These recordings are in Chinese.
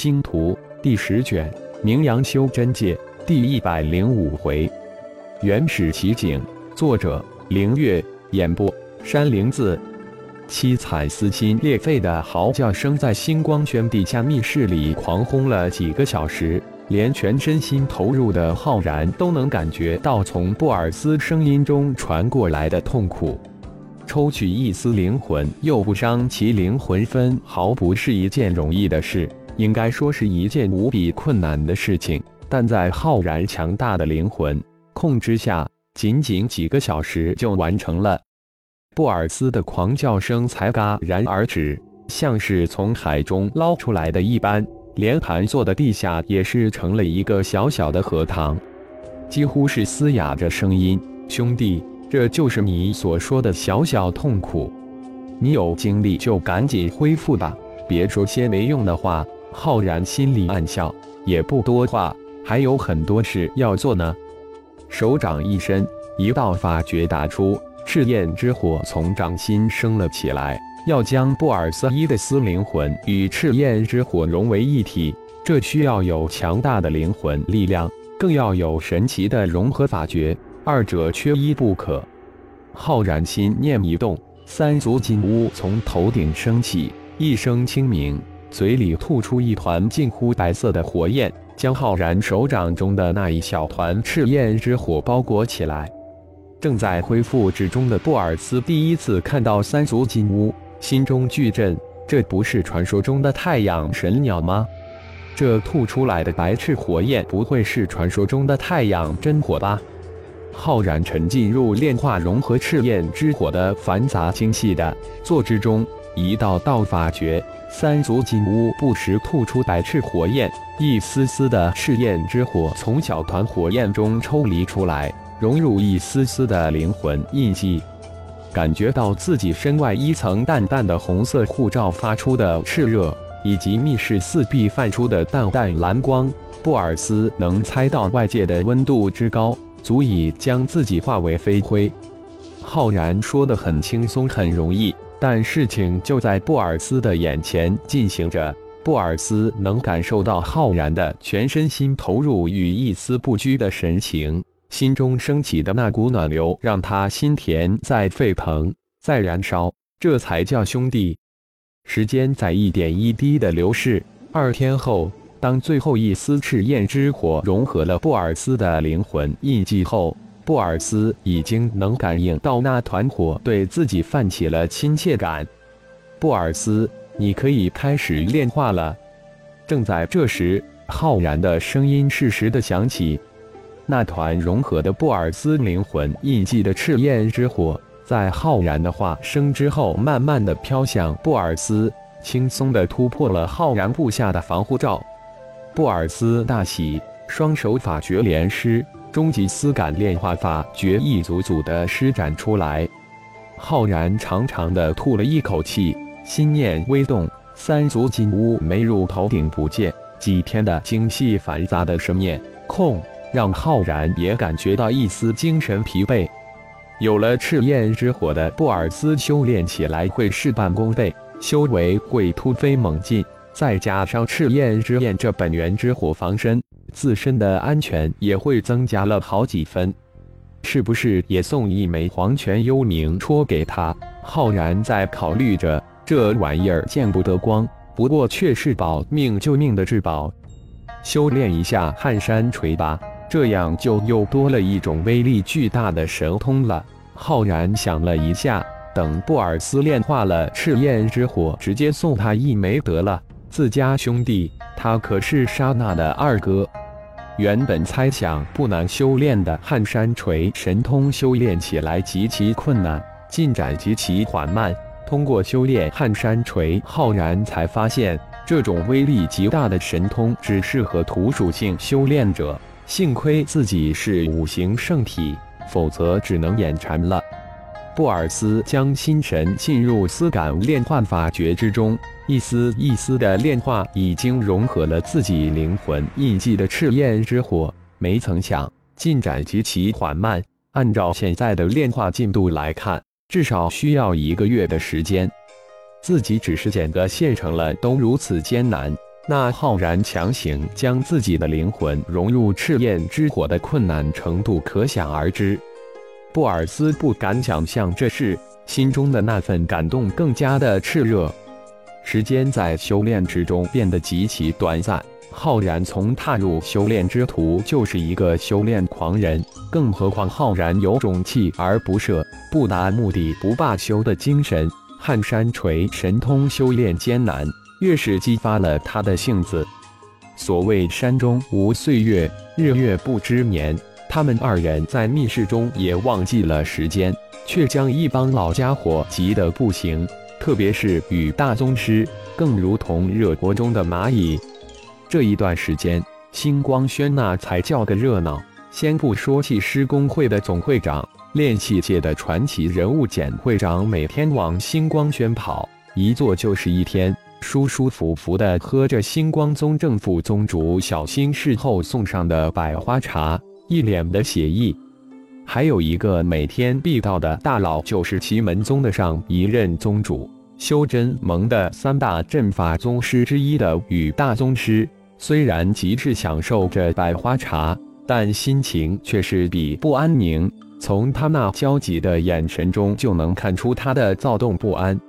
星图第十卷，名扬修真界第一百零五回，原始奇景。作者：凌月。演播：山灵子。七彩撕心裂肺的嚎叫声在星光轩地下密室里狂轰了几个小时，连全身心投入的浩然都能感觉到从布尔斯声音中传过来的痛苦。抽取一丝灵魂，又不伤其灵魂分毫，不是一件容易的事，应该说是一件无比困难的事情。但在浩然强大的灵魂控制下，仅仅几个小时就完成了。布尔斯的狂叫声才戛然而止，像是从海中捞出来的一般，连盘坐的地下也是成了一个小小的荷塘，几乎是嘶哑着声音：“兄弟。”这就是你所说的小小痛苦，你有精力就赶紧恢复吧，别说些没用的话。浩然心里暗笑，也不多话，还有很多事要做呢。手掌一伸，一道法诀打出，赤焰之火从掌心升了起来，要将布尔斯伊的斯灵魂与赤焰之火融为一体。这需要有强大的灵魂力量，更要有神奇的融合法诀。二者缺一不可。浩然心念一动，三足金乌从头顶升起，一声轻鸣，嘴里吐出一团近乎白色的火焰，将浩然手掌中的那一小团赤焰之火包裹起来。正在恢复之中的布尔斯第一次看到三足金乌，心中巨震。这不是传说中的太阳神鸟吗？这吐出来的白炽火焰，不会是传说中的太阳真火吧？浩然沉浸入炼化融合赤焰之火的繁杂精细的作之中，一道道法诀，三足金乌不时吐出白炽火焰，一丝丝的赤焰之火从小团火焰中抽离出来，融入一丝丝的灵魂印记，感觉到自己身外一层淡淡的红色护罩发出的炽热，以及密室四壁泛出的淡淡蓝光，布尔斯能猜到外界的温度之高。足以将自己化为飞灰。浩然说的很轻松，很容易，但事情就在布尔斯的眼前进行着。布尔斯能感受到浩然的全身心投入与一丝不拘的神情，心中升起的那股暖流让他心田在沸腾，在燃烧，这才叫兄弟。时间在一点一滴的流逝，二天后。当最后一丝赤焰之火融合了布尔斯的灵魂印记后，布尔斯已经能感应到那团火对自己泛起了亲切感。布尔斯，你可以开始炼化了。正在这时，浩然的声音适时的响起。那团融合的布尔斯灵魂印记的赤焰之火，在浩然的话声之后，慢慢的飘向布尔斯，轻松的突破了浩然布下的防护罩。布尔斯大喜，双手法诀连施，终极丝感炼化法诀一组组的施展出来。浩然长长的吐了一口气，心念微动，三足金乌没入头顶不见。几天的精细繁杂的神念控，让浩然也感觉到一丝精神疲惫。有了赤焰之火的布尔斯，修炼起来会事半功倍，修为会突飞猛进。再加上赤焰之焰这本源之火防身，自身的安全也会增加了好几分。是不是也送一枚黄泉幽冥戳给他？浩然在考虑着，这玩意儿见不得光，不过却是保命救命的至宝。修炼一下撼山锤吧，这样就又多了一种威力巨大的神通了。浩然想了一下，等布尔斯炼化了赤焰之火，直接送他一枚得了。自家兄弟，他可是莎娜的二哥。原本猜想不难修炼的撼山锤神通，修炼起来极其困难，进展极其缓慢。通过修炼撼山锤，浩然才发现这种威力极大的神通只适合土属性修炼者。幸亏自己是五行圣体，否则只能眼馋了。布尔斯将心神进入丝感炼幻法诀之中。一丝一丝的炼化，已经融合了自己灵魂印记的赤焰之火。没曾想，进展极其缓慢。按照现在的炼化进度来看，至少需要一个月的时间。自己只是捡个现成了，都如此艰难。那浩然强行将自己的灵魂融入赤焰之火的困难程度可想而知。布尔斯不敢想象这事，心中的那份感动更加的炽热。时间在修炼之中变得极其短暂。浩然从踏入修炼之途就是一个修炼狂人，更何况浩然有种锲而不舍、不达目的不罢休的精神。撼山锤神通修炼艰难，越是激发了他的性子。所谓山中无岁月，日月不知年。他们二人在密室中也忘记了时间，却将一帮老家伙急得不行。特别是与大宗师，更如同热锅中的蚂蚁。这一段时间，星光轩那才叫个热闹。先不说气师工会的总会长、炼气界的传奇人物简会长，每天往星光轩跑，一坐就是一天，舒舒服服的喝着星光宗正副宗主小心事后送上的百花茶，一脸的写意。还有一个每天必到的大佬，就是奇门宗的上一任宗主修真盟的三大阵法宗师之一的羽大宗师。虽然极致享受着百花茶，但心情却是比不安宁。从他那焦急的眼神中就能看出他的躁动不安。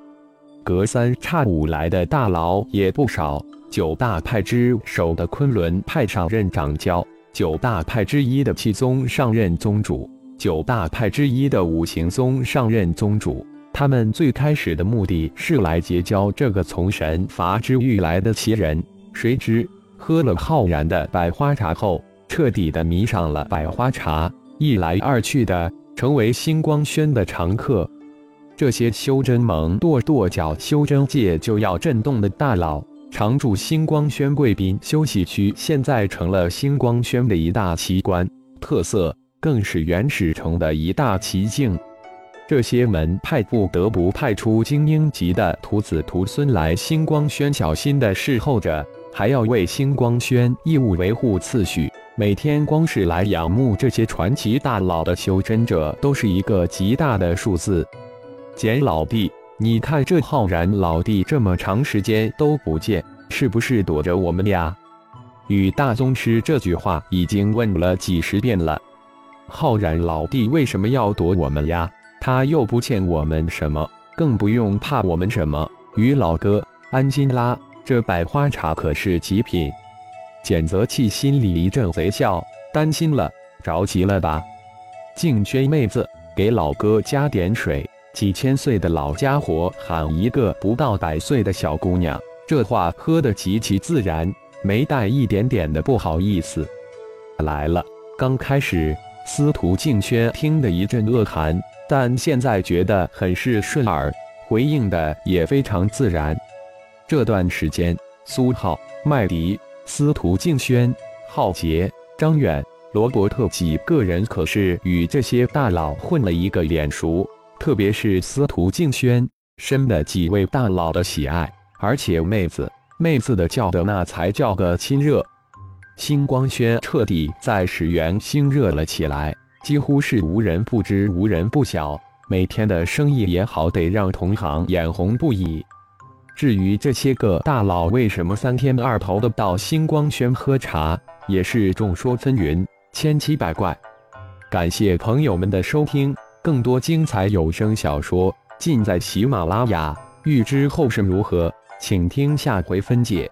隔三差五来的大佬也不少，九大派之首的昆仑派上任掌教，九大派之一的气宗上任宗主，九大派之一的五行宗上任宗主。他们最开始的目的是来结交这个从神罚之域来的奇人，谁知。喝了浩然的百花茶后，彻底的迷上了百花茶，一来二去的成为星光轩的常客。这些修真盟跺跺脚，修真界就要震动的大佬，常驻星光轩贵宾休息区，现在成了星光轩的一大奇观特色，更是原始城的一大奇境。这些门派不得不派出精英级的徒子徒孙来星光轩，小心的侍候着。还要为星光轩义务维护秩序，每天光是来仰慕这些传奇大佬的修真者，都是一个极大的数字。简老弟，你看这浩然老弟这么长时间都不见，是不是躲着我们呀？与大宗师这句话已经问了几十遍了。浩然老弟为什么要躲我们呀？他又不欠我们什么，更不用怕我们什么。于老哥，安心啦。这百花茶可是极品，简泽气心里一阵贼笑，担心了，着急了吧？静轩妹子，给老哥加点水。几千岁的老家伙喊一个不到百岁的小姑娘，这话喝得极其自然，没带一点点的不好意思。来了，刚开始司徒静轩听得一阵恶寒，但现在觉得很是顺耳，回应的也非常自然。这段时间，苏浩、麦迪、司徒静轩、浩杰、张远、罗伯特几个人可是与这些大佬混了一个脸熟。特别是司徒静轩，深得几位大佬的喜爱，而且妹子妹子的叫的那才叫个亲热。星光轩彻底在始源兴热了起来，几乎是无人不知、无人不晓。每天的生意也好，得让同行眼红不已。至于这些个大佬为什么三天二头的到星光轩喝茶，也是众说纷纭，千奇百怪。感谢朋友们的收听，更多精彩有声小说尽在喜马拉雅。欲知后事如何，请听下回分解。